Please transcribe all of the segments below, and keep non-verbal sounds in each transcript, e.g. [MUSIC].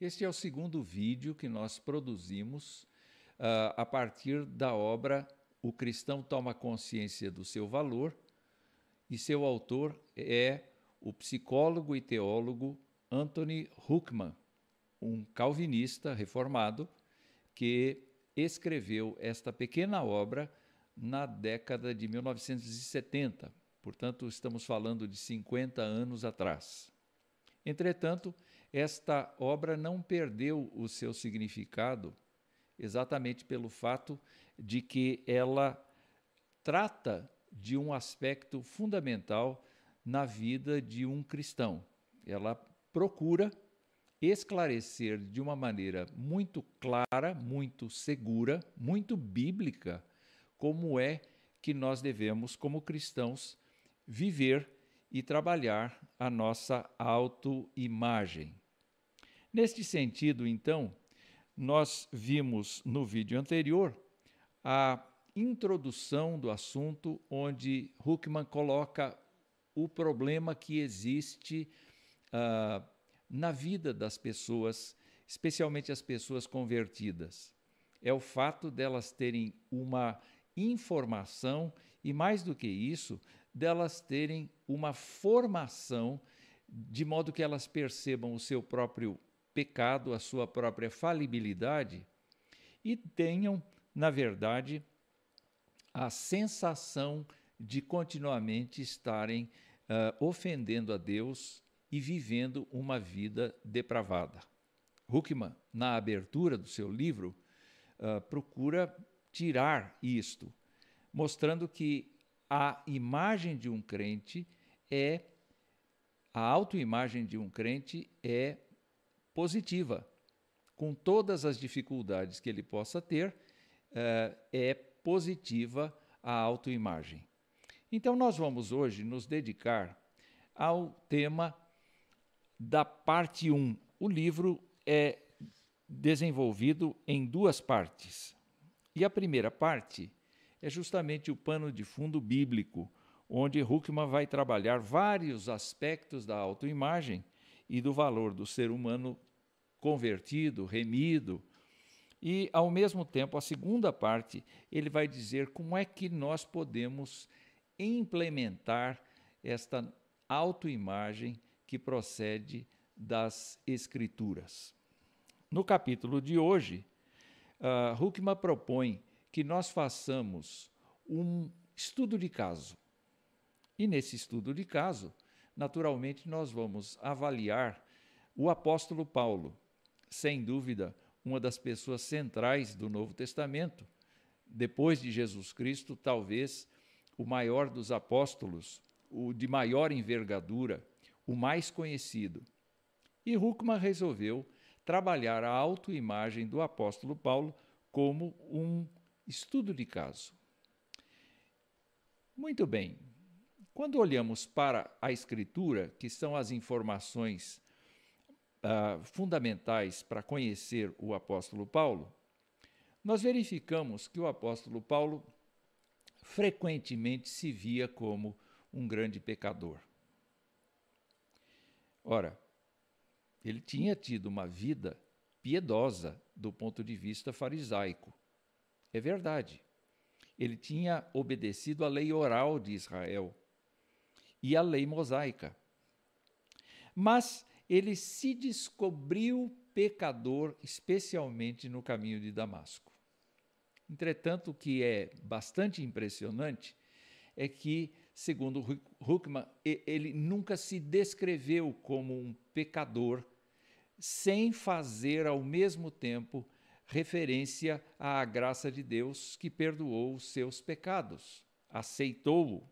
Este é o segundo vídeo que nós produzimos uh, a partir da obra O Cristão Toma Consciência do Seu Valor, e seu autor é o psicólogo e teólogo Anthony Huckman, um calvinista reformado que escreveu esta pequena obra na década de 1970. Portanto, estamos falando de 50 anos atrás. Entretanto, esta obra não perdeu o seu significado exatamente pelo fato de que ela trata de um aspecto fundamental na vida de um cristão. Ela procura esclarecer de uma maneira muito clara, muito segura, muito bíblica, como é que nós devemos, como cristãos, viver e trabalhar a nossa autoimagem. Neste sentido, então, nós vimos no vídeo anterior a introdução do assunto, onde Huckman coloca o problema que existe uh, na vida das pessoas, especialmente as pessoas convertidas. É o fato delas terem uma informação e, mais do que isso, delas terem uma formação de modo que elas percebam o seu próprio pecado, a sua própria falibilidade e tenham, na verdade, a sensação de continuamente estarem uh, ofendendo a Deus e vivendo uma vida depravada. Huckman, na abertura do seu livro, uh, procura tirar isto, mostrando que a imagem de um crente é a autoimagem de um crente é positiva. Com todas as dificuldades que ele possa ter, eh, é positiva a autoimagem. Então, nós vamos hoje nos dedicar ao tema da parte 1. O livro é desenvolvido em duas partes. E a primeira parte é justamente o pano de fundo bíblico, onde Huckman vai trabalhar vários aspectos da autoimagem e do valor do ser humano convertido, remido. E, ao mesmo tempo, a segunda parte, ele vai dizer como é que nós podemos implementar esta autoimagem que procede das Escrituras. No capítulo de hoje, uh, Huckman propõe que nós façamos um estudo de caso. E nesse estudo de caso, naturalmente, nós vamos avaliar o apóstolo Paulo, sem dúvida, uma das pessoas centrais do Novo Testamento, depois de Jesus Cristo, talvez o maior dos apóstolos, o de maior envergadura, o mais conhecido. E Huckman resolveu trabalhar a autoimagem do apóstolo Paulo como um Estudo de caso. Muito bem. Quando olhamos para a Escritura, que são as informações uh, fundamentais para conhecer o apóstolo Paulo, nós verificamos que o apóstolo Paulo frequentemente se via como um grande pecador. Ora, ele tinha tido uma vida piedosa do ponto de vista farisaico. É verdade. Ele tinha obedecido à lei oral de Israel e à lei mosaica. Mas ele se descobriu pecador, especialmente no caminho de Damasco. Entretanto, o que é bastante impressionante é que, segundo Huckman, ele nunca se descreveu como um pecador, sem fazer ao mesmo tempo referência à graça de Deus que perdoou os seus pecados, aceitou-o,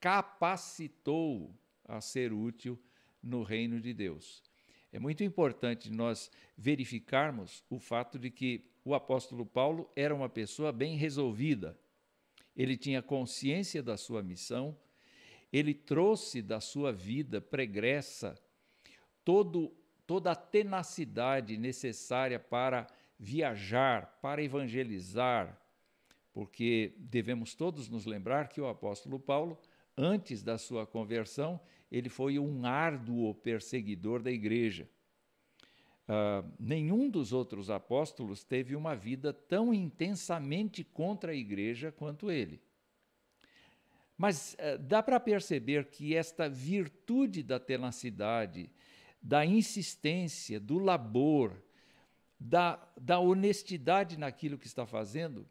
capacitou-o a ser útil no reino de Deus. É muito importante nós verificarmos o fato de que o apóstolo Paulo era uma pessoa bem resolvida. Ele tinha consciência da sua missão, ele trouxe da sua vida pregressa todo, toda a tenacidade necessária para viajar, para evangelizar, porque devemos todos nos lembrar que o apóstolo Paulo, antes da sua conversão, ele foi um árduo perseguidor da igreja. Uh, nenhum dos outros apóstolos teve uma vida tão intensamente contra a igreja quanto ele. Mas uh, dá para perceber que esta virtude da tenacidade, da insistência, do labor, da, da honestidade naquilo que está fazendo,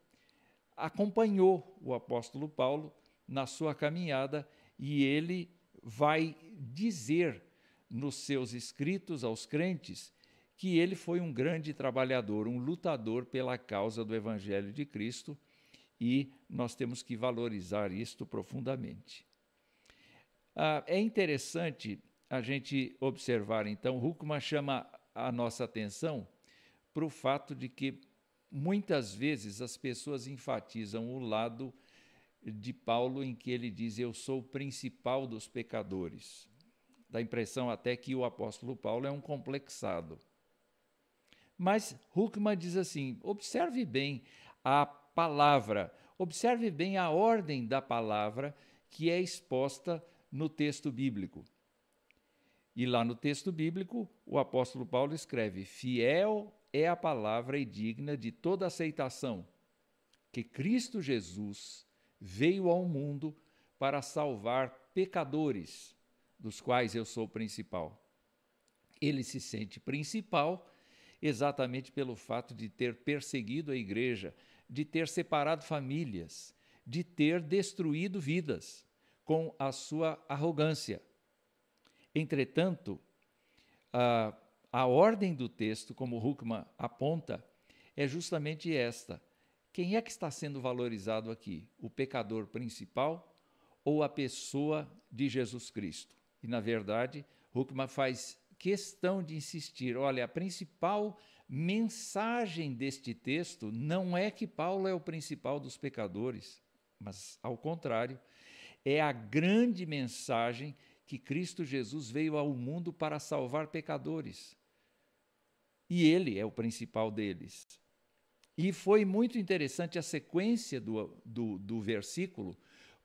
acompanhou o apóstolo Paulo na sua caminhada e ele vai dizer nos seus escritos aos crentes que ele foi um grande trabalhador, um lutador pela causa do Evangelho de Cristo e nós temos que valorizar isto profundamente. Ah, é interessante a gente observar, então, Huckman chama a nossa atenção para o fato de que muitas vezes as pessoas enfatizam o lado de Paulo em que ele diz: Eu sou o principal dos pecadores. Dá a impressão até que o apóstolo Paulo é um complexado. Mas Huckman diz assim: observe bem a palavra, observe bem a ordem da palavra que é exposta no texto bíblico. E lá no texto bíblico, o apóstolo Paulo escreve: Fiel é a palavra e digna de toda aceitação, que Cristo Jesus veio ao mundo para salvar pecadores, dos quais eu sou principal. Ele se sente principal exatamente pelo fato de ter perseguido a igreja, de ter separado famílias, de ter destruído vidas com a sua arrogância. Entretanto, a, a ordem do texto, como Huckman aponta, é justamente esta. Quem é que está sendo valorizado aqui? O pecador principal ou a pessoa de Jesus Cristo? E, na verdade, Huckman faz questão de insistir: olha, a principal mensagem deste texto não é que Paulo é o principal dos pecadores, mas, ao contrário, é a grande mensagem que Cristo Jesus veio ao mundo para salvar pecadores. E ele é o principal deles. E foi muito interessante a sequência do, do, do versículo,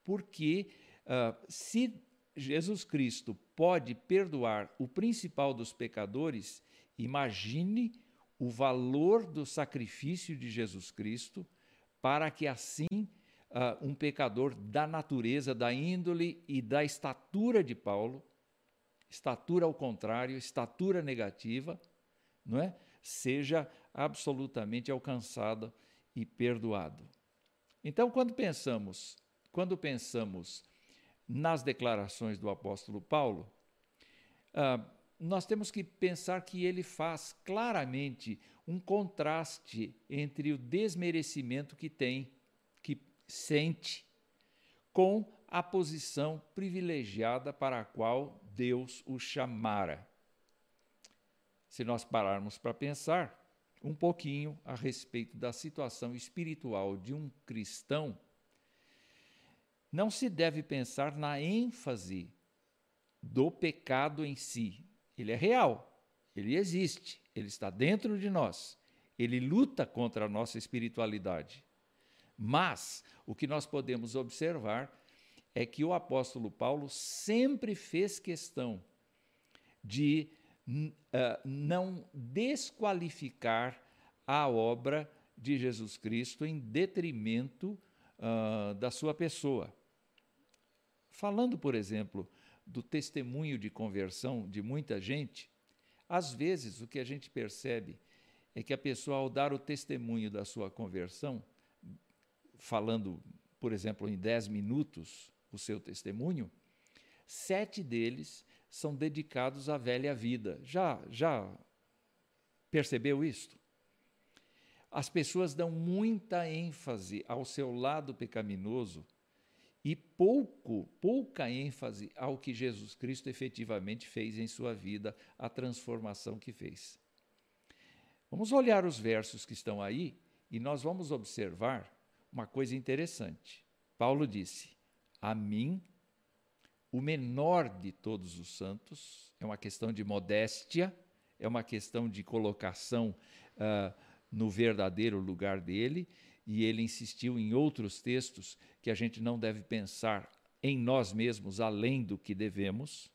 porque uh, se Jesus Cristo pode perdoar o principal dos pecadores, imagine o valor do sacrifício de Jesus Cristo para que assim uh, um pecador da natureza, da índole e da estatura de Paulo, estatura ao contrário, estatura negativa, não é? seja absolutamente alcançado e perdoado. Então, quando pensamos, quando pensamos nas declarações do apóstolo Paulo, uh, nós temos que pensar que ele faz claramente um contraste entre o desmerecimento que tem, que sente, com a posição privilegiada para a qual Deus o chamara. Se nós pararmos para pensar um pouquinho a respeito da situação espiritual de um cristão, não se deve pensar na ênfase do pecado em si. Ele é real, ele existe, ele está dentro de nós, ele luta contra a nossa espiritualidade. Mas o que nós podemos observar é que o apóstolo Paulo sempre fez questão de uh, não desqualificar a obra de Jesus Cristo em detrimento uh, da sua pessoa. Falando, por exemplo, do testemunho de conversão de muita gente, às vezes o que a gente percebe é que a pessoa, ao dar o testemunho da sua conversão, falando, por exemplo, em dez minutos o seu testemunho, sete deles são dedicados à velha vida. Já, já percebeu isto? As pessoas dão muita ênfase ao seu lado pecaminoso e pouco, pouca ênfase ao que Jesus Cristo efetivamente fez em sua vida, a transformação que fez. Vamos olhar os versos que estão aí e nós vamos observar uma coisa interessante. Paulo disse: A mim, o menor de todos os santos, é uma questão de modéstia, é uma questão de colocação uh, no verdadeiro lugar dele, e ele insistiu em outros textos que a gente não deve pensar em nós mesmos além do que devemos.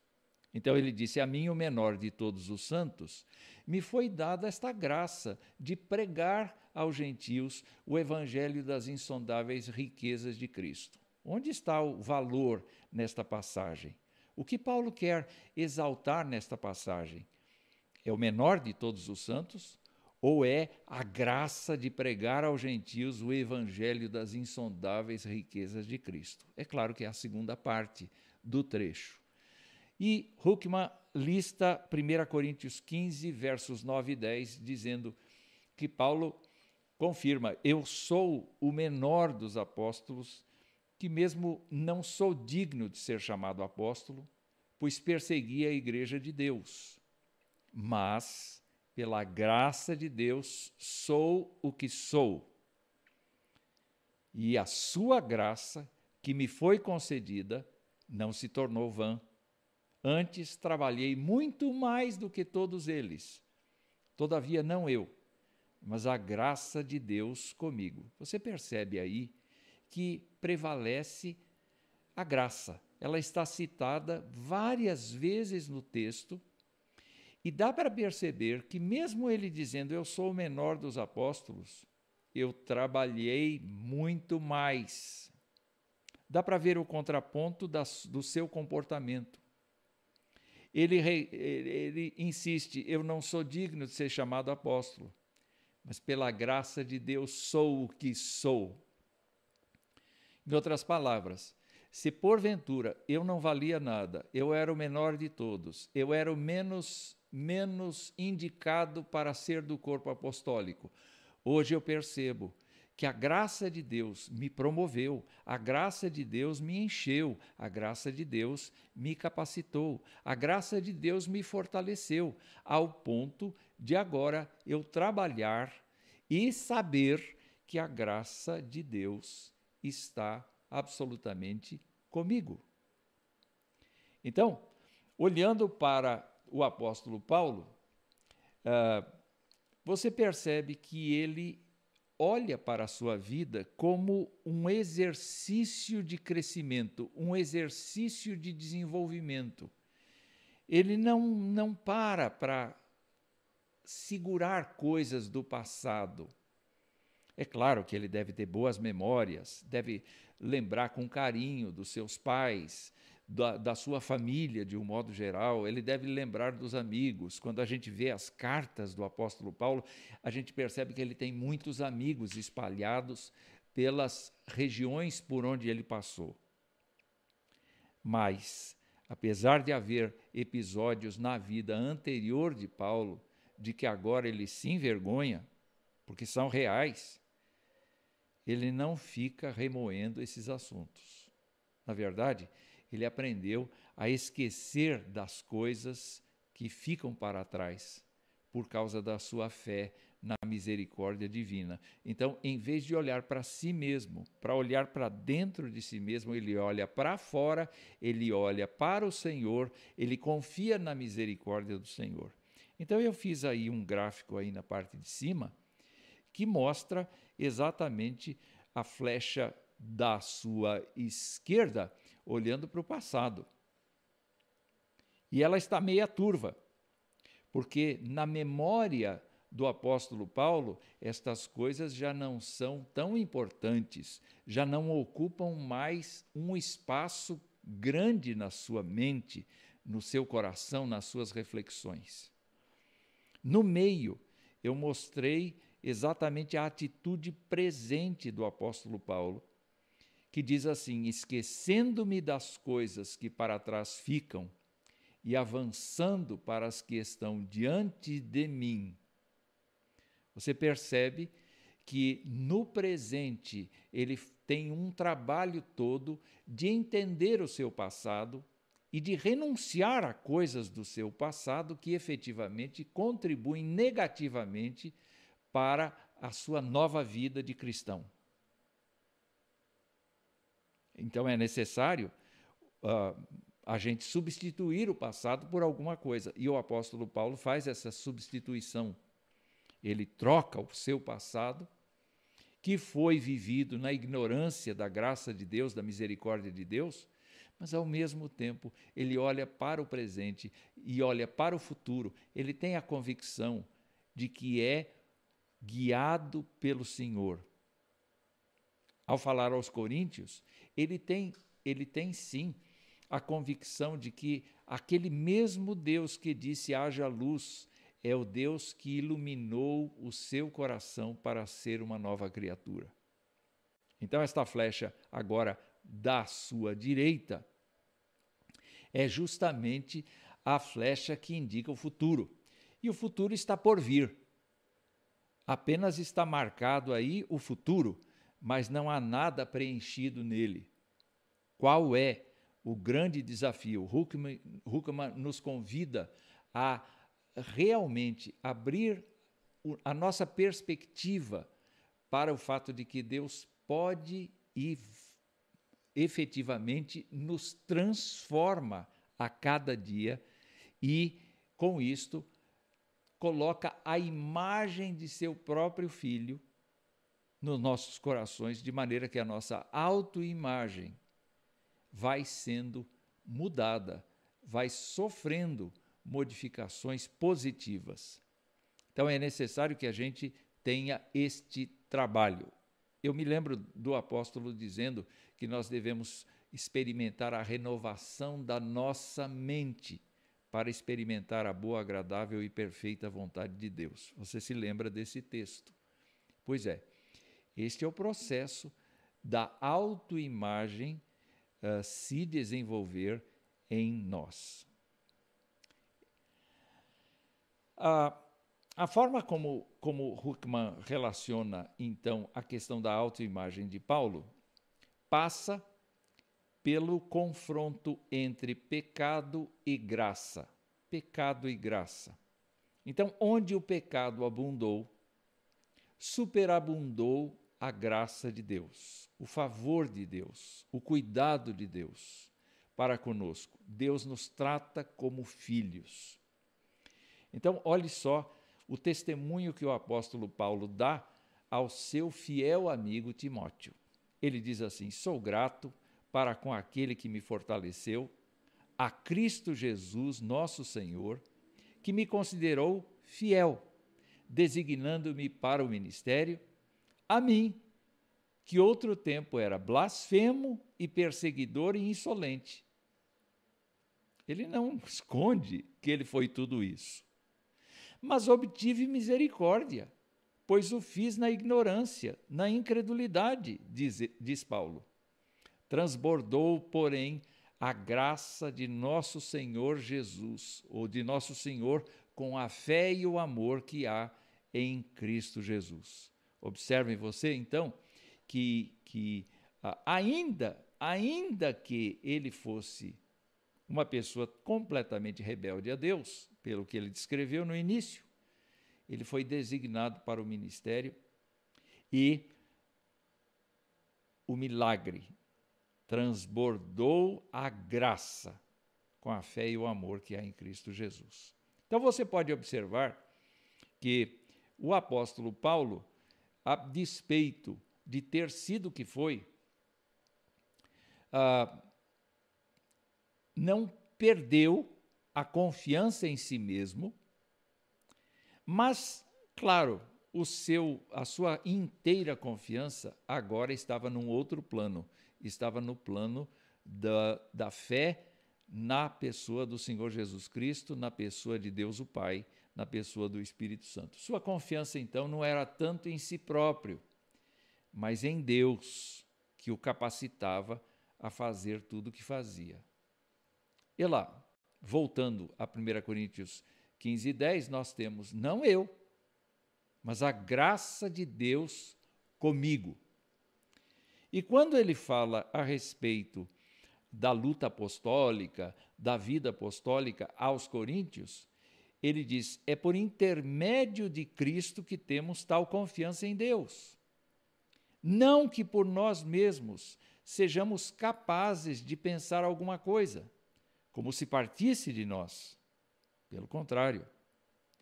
Então ele disse: A mim, o menor de todos os santos, me foi dada esta graça de pregar aos gentios o evangelho das insondáveis riquezas de Cristo. Onde está o valor nesta passagem? O que Paulo quer exaltar nesta passagem? É o menor de todos os santos? Ou é a graça de pregar aos gentios o evangelho das insondáveis riquezas de Cristo? É claro que é a segunda parte do trecho. E Huckman lista 1 Coríntios 15, versos 9 e 10, dizendo que Paulo confirma: Eu sou o menor dos apóstolos que mesmo não sou digno de ser chamado apóstolo, pois persegui a igreja de Deus. Mas, pela graça de Deus, sou o que sou. E a sua graça, que me foi concedida, não se tornou vã. Antes trabalhei muito mais do que todos eles. Todavia, não eu, mas a graça de Deus comigo. Você percebe aí que prevalece a graça. Ela está citada várias vezes no texto e dá para perceber que, mesmo ele dizendo eu sou o menor dos apóstolos, eu trabalhei muito mais. Dá para ver o contraponto do seu comportamento. Ele, ele insiste: eu não sou digno de ser chamado apóstolo, mas pela graça de Deus sou o que sou. Em outras palavras, se porventura eu não valia nada, eu era o menor de todos, eu era o menos menos indicado para ser do corpo apostólico. Hoje eu percebo que a graça de Deus me promoveu, a graça de Deus me encheu, a graça de Deus me capacitou, a graça de Deus me fortaleceu, ao ponto de agora eu trabalhar e saber que a graça de Deus está absolutamente comigo. Então, olhando para o apóstolo Paulo, uh, você percebe que ele olha para a sua vida como um exercício de crescimento, um exercício de desenvolvimento. Ele não, não para para segurar coisas do passado é claro que ele deve ter boas memórias, deve lembrar com carinho dos seus pais, da, da, sua família de um modo geral, ele deve lembrar dos amigos. Quando a gente vê as cartas do apóstolo Paulo, a gente percebe que ele tem muitos amigos espalhados pelas regiões por onde ele passou. Mas, apesar de haver episódios na vida anterior de Paulo, de que agora ele se envergonha, porque são reais, ele não fica remoendo esses assuntos. Na verdade, ele aprendeu a esquecer das coisas que ficam para trás por causa da sua fé na misericórdia divina. Então, em vez de olhar para si mesmo, para olhar para dentro de si mesmo, ele olha para fora, ele olha para o Senhor, ele confia na misericórdia do Senhor. Então eu fiz aí um gráfico aí na parte de cima que mostra exatamente a flecha da sua esquerda olhando para o passado. E ela está meia turva, porque na memória do apóstolo Paulo, estas coisas já não são tão importantes, já não ocupam mais um espaço grande na sua mente, no seu coração, nas suas reflexões. No meio, eu mostrei exatamente a atitude presente do apóstolo Paulo, que diz assim: esquecendo-me das coisas que para trás ficam e avançando para as que estão diante de mim. Você percebe que no presente ele tem um trabalho todo de entender o seu passado e de renunciar a coisas do seu passado que efetivamente contribuem negativamente para a sua nova vida de cristão. Então é necessário uh, a gente substituir o passado por alguma coisa. E o apóstolo Paulo faz essa substituição. Ele troca o seu passado, que foi vivido na ignorância da graça de Deus, da misericórdia de Deus, mas ao mesmo tempo ele olha para o presente e olha para o futuro. Ele tem a convicção de que é guiado pelo Senhor. Ao falar aos coríntios, ele tem, ele tem sim a convicção de que aquele mesmo Deus que disse haja luz é o Deus que iluminou o seu coração para ser uma nova criatura. Então, esta flecha agora da sua direita é justamente a flecha que indica o futuro. E o futuro está por vir. Apenas está marcado aí o futuro, mas não há nada preenchido nele. Qual é o grande desafio? Huckman, nos convida a realmente abrir a nossa perspectiva para o fato de que Deus pode e efetivamente nos transforma a cada dia e, com isto, coloca a imagem de seu próprio filho nos nossos corações, de maneira que a nossa autoimagem vai sendo mudada, vai sofrendo modificações positivas. Então é necessário que a gente tenha este trabalho. Eu me lembro do apóstolo dizendo que nós devemos experimentar a renovação da nossa mente para experimentar a boa, agradável e perfeita vontade de Deus. Você se lembra desse texto? Pois é, este é o processo da autoimagem uh, se desenvolver em nós. A, a forma como, como Huckman relaciona, então, a questão da autoimagem de Paulo passa pelo confronto entre pecado e graça. Pecado e graça. Então, onde o pecado abundou, superabundou a graça de Deus, o favor de Deus, o cuidado de Deus para conosco. Deus nos trata como filhos. Então, olhe só o testemunho que o apóstolo Paulo dá ao seu fiel amigo Timóteo. Ele diz assim: Sou grato para com aquele que me fortaleceu, a Cristo Jesus, nosso Senhor, que me considerou fiel, designando-me para o ministério, a mim, que outro tempo era blasfemo e perseguidor e insolente. Ele não [LAUGHS] esconde que ele foi tudo isso. Mas obtive misericórdia pois o fiz na ignorância, na incredulidade, diz, diz Paulo. Transbordou, porém, a graça de nosso Senhor Jesus, ou de nosso Senhor, com a fé e o amor que há em Cristo Jesus. Observem você, então, que, que ainda, ainda que ele fosse uma pessoa completamente rebelde a Deus, pelo que ele descreveu no início, ele foi designado para o ministério e o milagre transbordou a graça com a fé e o amor que há em Cristo Jesus. Então você pode observar que o apóstolo Paulo, a despeito de ter sido o que foi, ah, não perdeu a confiança em si mesmo mas, claro, o seu, a sua inteira confiança agora estava num outro plano, estava no plano da, da fé na pessoa do Senhor Jesus Cristo, na pessoa de Deus o Pai, na pessoa do Espírito Santo. Sua confiança então não era tanto em si próprio, mas em Deus, que o capacitava a fazer tudo o que fazia. E lá, voltando a 1 Coríntios 15 e 10, nós temos não eu, mas a graça de Deus comigo. E quando ele fala a respeito da luta apostólica, da vida apostólica aos coríntios, ele diz: é por intermédio de Cristo que temos tal confiança em Deus. Não que por nós mesmos sejamos capazes de pensar alguma coisa, como se partisse de nós pelo contrário,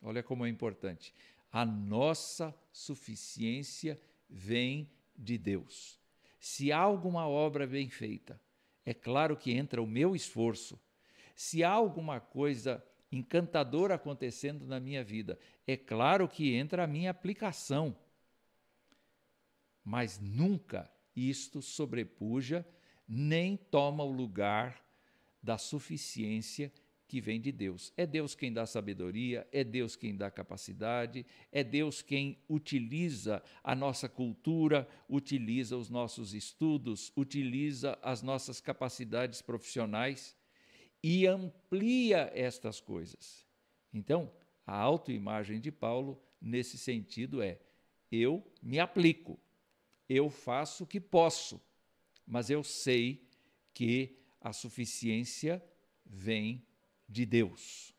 olha como é importante. A nossa suficiência vem de Deus. Se há alguma obra bem feita, é claro que entra o meu esforço. Se há alguma coisa encantadora acontecendo na minha vida, é claro que entra a minha aplicação. Mas nunca isto sobrepuja nem toma o lugar da suficiência que vem de Deus. É Deus quem dá sabedoria, é Deus quem dá capacidade, é Deus quem utiliza a nossa cultura, utiliza os nossos estudos, utiliza as nossas capacidades profissionais e amplia estas coisas. Então, a autoimagem de Paulo, nesse sentido, é: eu me aplico, eu faço o que posso, mas eu sei que a suficiência vem de Deus.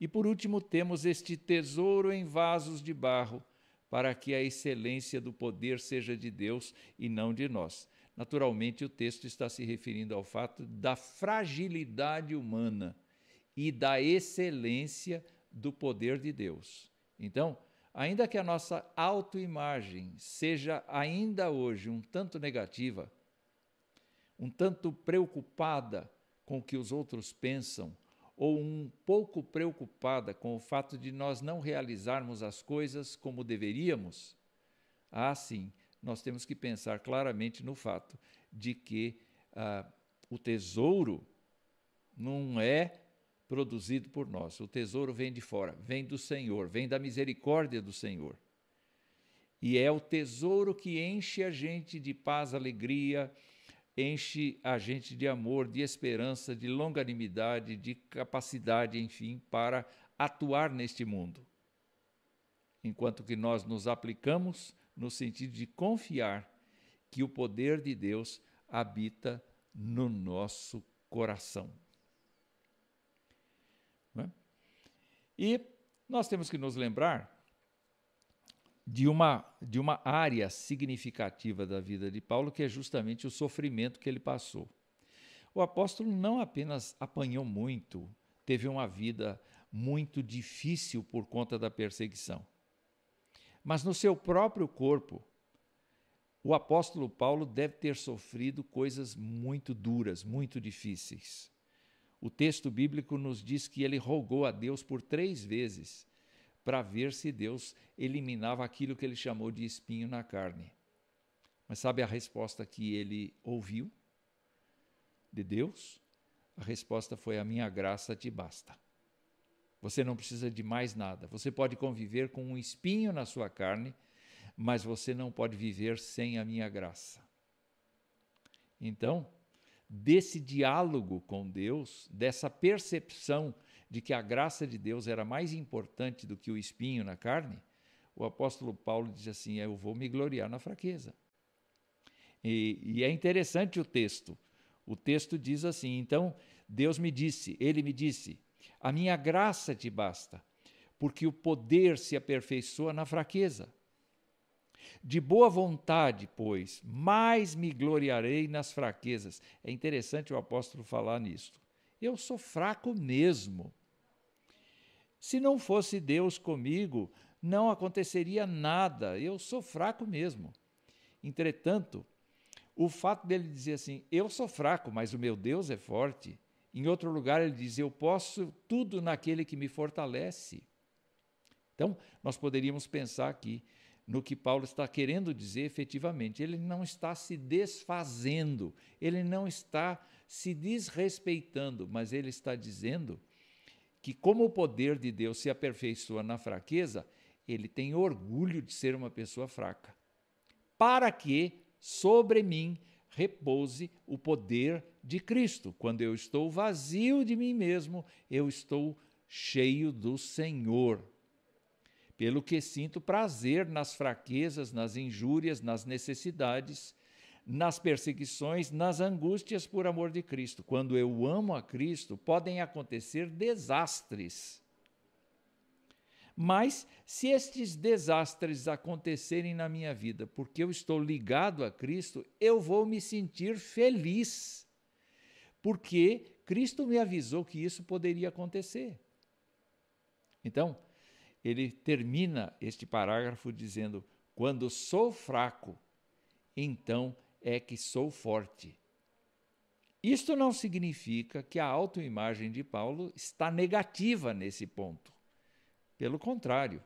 E por último, temos este tesouro em vasos de barro, para que a excelência do poder seja de Deus e não de nós. Naturalmente, o texto está se referindo ao fato da fragilidade humana e da excelência do poder de Deus. Então, ainda que a nossa autoimagem seja ainda hoje um tanto negativa, um tanto preocupada com o que os outros pensam, ou um pouco preocupada com o fato de nós não realizarmos as coisas como deveríamos, ah, sim, nós temos que pensar claramente no fato de que ah, o tesouro não é produzido por nós, o tesouro vem de fora, vem do Senhor, vem da misericórdia do Senhor. E é o tesouro que enche a gente de paz, alegria, enche a gente de amor, de esperança, de longanimidade, de capacidade, enfim, para atuar neste mundo. Enquanto que nós nos aplicamos no sentido de confiar que o poder de Deus habita no nosso coração. É? E nós temos que nos lembrar de uma, de uma área significativa da vida de Paulo, que é justamente o sofrimento que ele passou. O apóstolo não apenas apanhou muito, teve uma vida muito difícil por conta da perseguição, mas no seu próprio corpo, o apóstolo Paulo deve ter sofrido coisas muito duras, muito difíceis. O texto bíblico nos diz que ele rogou a Deus por três vezes para ver se Deus eliminava aquilo que ele chamou de espinho na carne. Mas sabe a resposta que ele ouviu de Deus? A resposta foi: A minha graça te basta. Você não precisa de mais nada. Você pode conviver com um espinho na sua carne, mas você não pode viver sem a minha graça. Então, desse diálogo com Deus, dessa percepção de que a graça de Deus era mais importante do que o espinho na carne, o apóstolo Paulo diz assim: Eu vou me gloriar na fraqueza. E, e, é interessante o texto. O texto diz assim: Então Deus me disse, ele me disse, a minha graça te basta, porque o poder se aperfeiçoa na fraqueza. De boa vontade, pois, mais me gloriarei nas fraquezas. É interessante o apóstolo falar nisto. Eu sou fraco mesmo. Se não fosse Deus comigo, não aconteceria nada. Eu sou fraco mesmo. Entretanto, o fato dele dizer assim, eu sou fraco, mas o meu Deus é forte. Em outro lugar, ele diz, eu posso tudo naquele que me fortalece. Então, nós poderíamos pensar aqui no que Paulo está querendo dizer efetivamente. Ele não está se desfazendo, ele não está se desrespeitando, mas ele está dizendo que, como o poder de Deus se aperfeiçoa na fraqueza, ele tem orgulho de ser uma pessoa fraca, para que sobre mim repouse o poder de Cristo. Quando eu estou vazio de mim mesmo, eu estou cheio do Senhor. Pelo que sinto prazer nas fraquezas, nas injúrias, nas necessidades, nas perseguições, nas angústias por amor de Cristo. Quando eu amo a Cristo, podem acontecer desastres. Mas se estes desastres acontecerem na minha vida porque eu estou ligado a Cristo, eu vou me sentir feliz. Porque Cristo me avisou que isso poderia acontecer. Então, ele termina este parágrafo dizendo: Quando sou fraco, então é que sou forte. Isto não significa que a autoimagem de Paulo está negativa nesse ponto. Pelo contrário,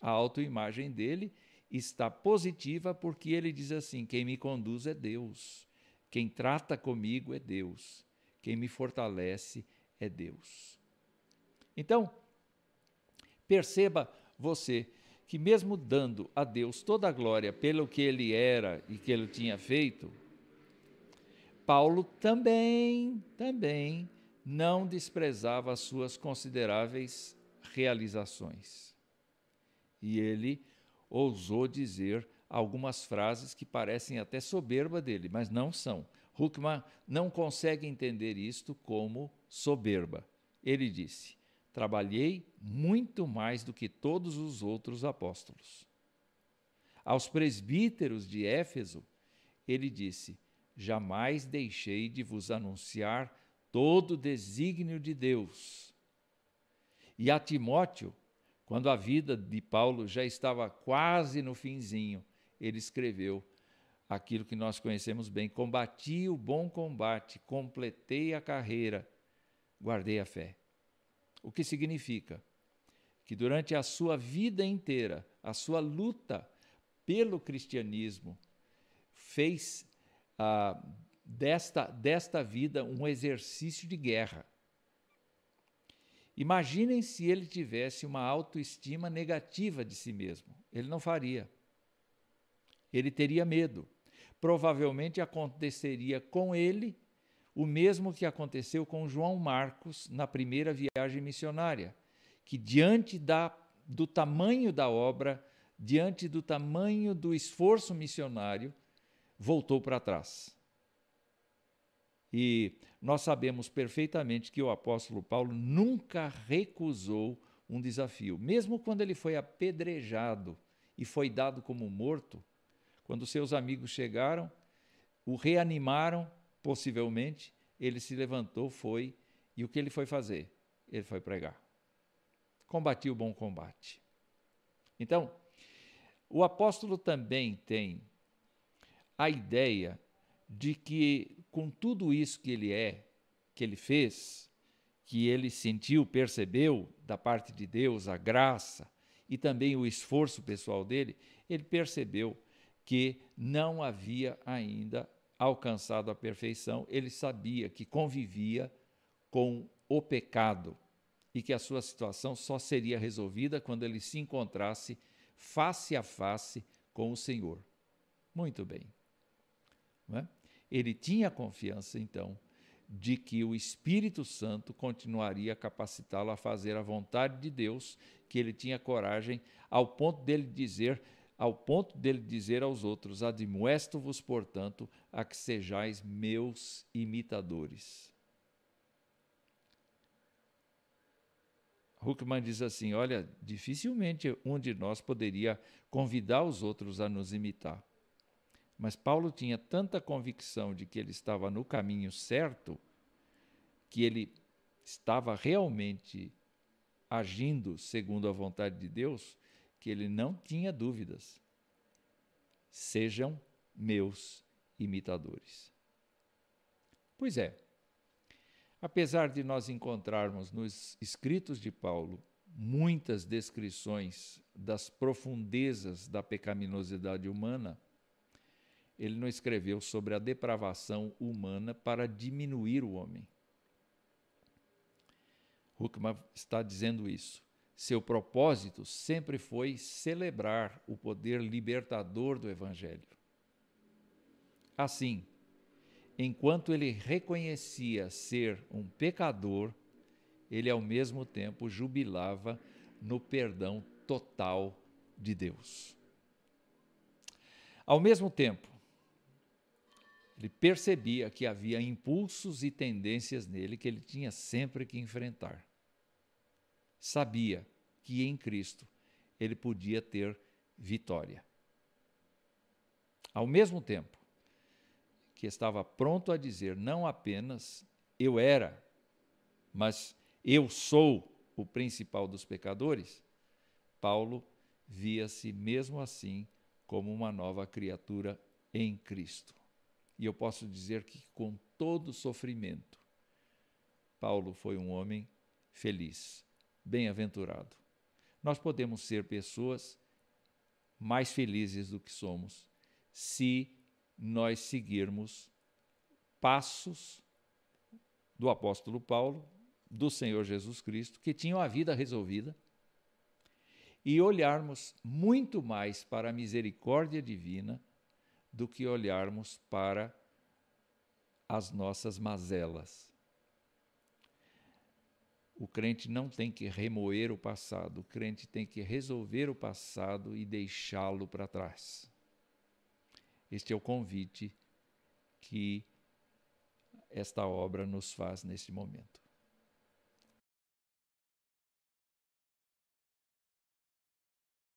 a autoimagem dele está positiva porque ele diz assim: quem me conduz é Deus, quem trata comigo é Deus, quem me fortalece é Deus. Então, perceba você que, mesmo dando a Deus toda a glória pelo que ele era e que ele tinha feito, Paulo também, também não desprezava as suas consideráveis realizações. E ele ousou dizer algumas frases que parecem até soberba dele, mas não são. Huckman não consegue entender isto como soberba. Ele disse: Trabalhei muito mais do que todos os outros apóstolos. Aos presbíteros de Éfeso, ele disse: jamais deixei de vos anunciar todo o desígnio de Deus. E a Timóteo, quando a vida de Paulo já estava quase no finzinho, ele escreveu aquilo que nós conhecemos bem: Combati o bom combate, completei a carreira, guardei a fé. O que significa? Que durante a sua vida inteira, a sua luta pelo cristianismo fez ah, desta, desta vida um exercício de guerra. Imaginem se ele tivesse uma autoestima negativa de si mesmo. Ele não faria. Ele teria medo. Provavelmente aconteceria com ele o mesmo que aconteceu com João Marcos na primeira viagem missionária, que diante da, do tamanho da obra, diante do tamanho do esforço missionário, voltou para trás. E nós sabemos perfeitamente que o apóstolo Paulo nunca recusou um desafio, mesmo quando ele foi apedrejado e foi dado como morto, quando seus amigos chegaram, o reanimaram, possivelmente, ele se levantou, foi, e o que ele foi fazer? Ele foi pregar. Combati o bom combate. Então, o apóstolo também tem a ideia de que, com tudo isso que ele é, que ele fez, que ele sentiu, percebeu da parte de Deus, a graça e também o esforço pessoal dele, ele percebeu que não havia ainda alcançado a perfeição, ele sabia que convivia com o pecado e que a sua situação só seria resolvida quando ele se encontrasse face a face com o Senhor. Muito bem. É? Ele tinha confiança, então, de que o Espírito Santo continuaria a capacitá-lo a fazer a vontade de Deus, que ele tinha coragem ao ponto dele dizer, ao ponto dele dizer aos outros: Admoesto-vos, portanto, a que sejais meus imitadores. Huckman diz assim: Olha, dificilmente um de nós poderia convidar os outros a nos imitar. Mas Paulo tinha tanta convicção de que ele estava no caminho certo, que ele estava realmente agindo segundo a vontade de Deus, que ele não tinha dúvidas. Sejam meus imitadores. Pois é, apesar de nós encontrarmos nos escritos de Paulo muitas descrições das profundezas da pecaminosidade humana, ele não escreveu sobre a depravação humana para diminuir o homem. Huckman está dizendo isso. Seu propósito sempre foi celebrar o poder libertador do Evangelho. Assim, enquanto ele reconhecia ser um pecador, ele ao mesmo tempo jubilava no perdão total de Deus. Ao mesmo tempo, ele percebia que havia impulsos e tendências nele que ele tinha sempre que enfrentar. Sabia que em Cristo ele podia ter vitória. Ao mesmo tempo que estava pronto a dizer não apenas eu era, mas eu sou o principal dos pecadores, Paulo via-se mesmo assim como uma nova criatura em Cristo. E eu posso dizer que com todo sofrimento. Paulo foi um homem feliz, bem-aventurado. Nós podemos ser pessoas mais felizes do que somos se nós seguirmos passos do apóstolo Paulo, do Senhor Jesus Cristo, que tinham a vida resolvida, e olharmos muito mais para a misericórdia divina do que olharmos para as nossas mazelas. O crente não tem que remoer o passado, o crente tem que resolver o passado e deixá-lo para trás. Este é o convite que esta obra nos faz neste momento.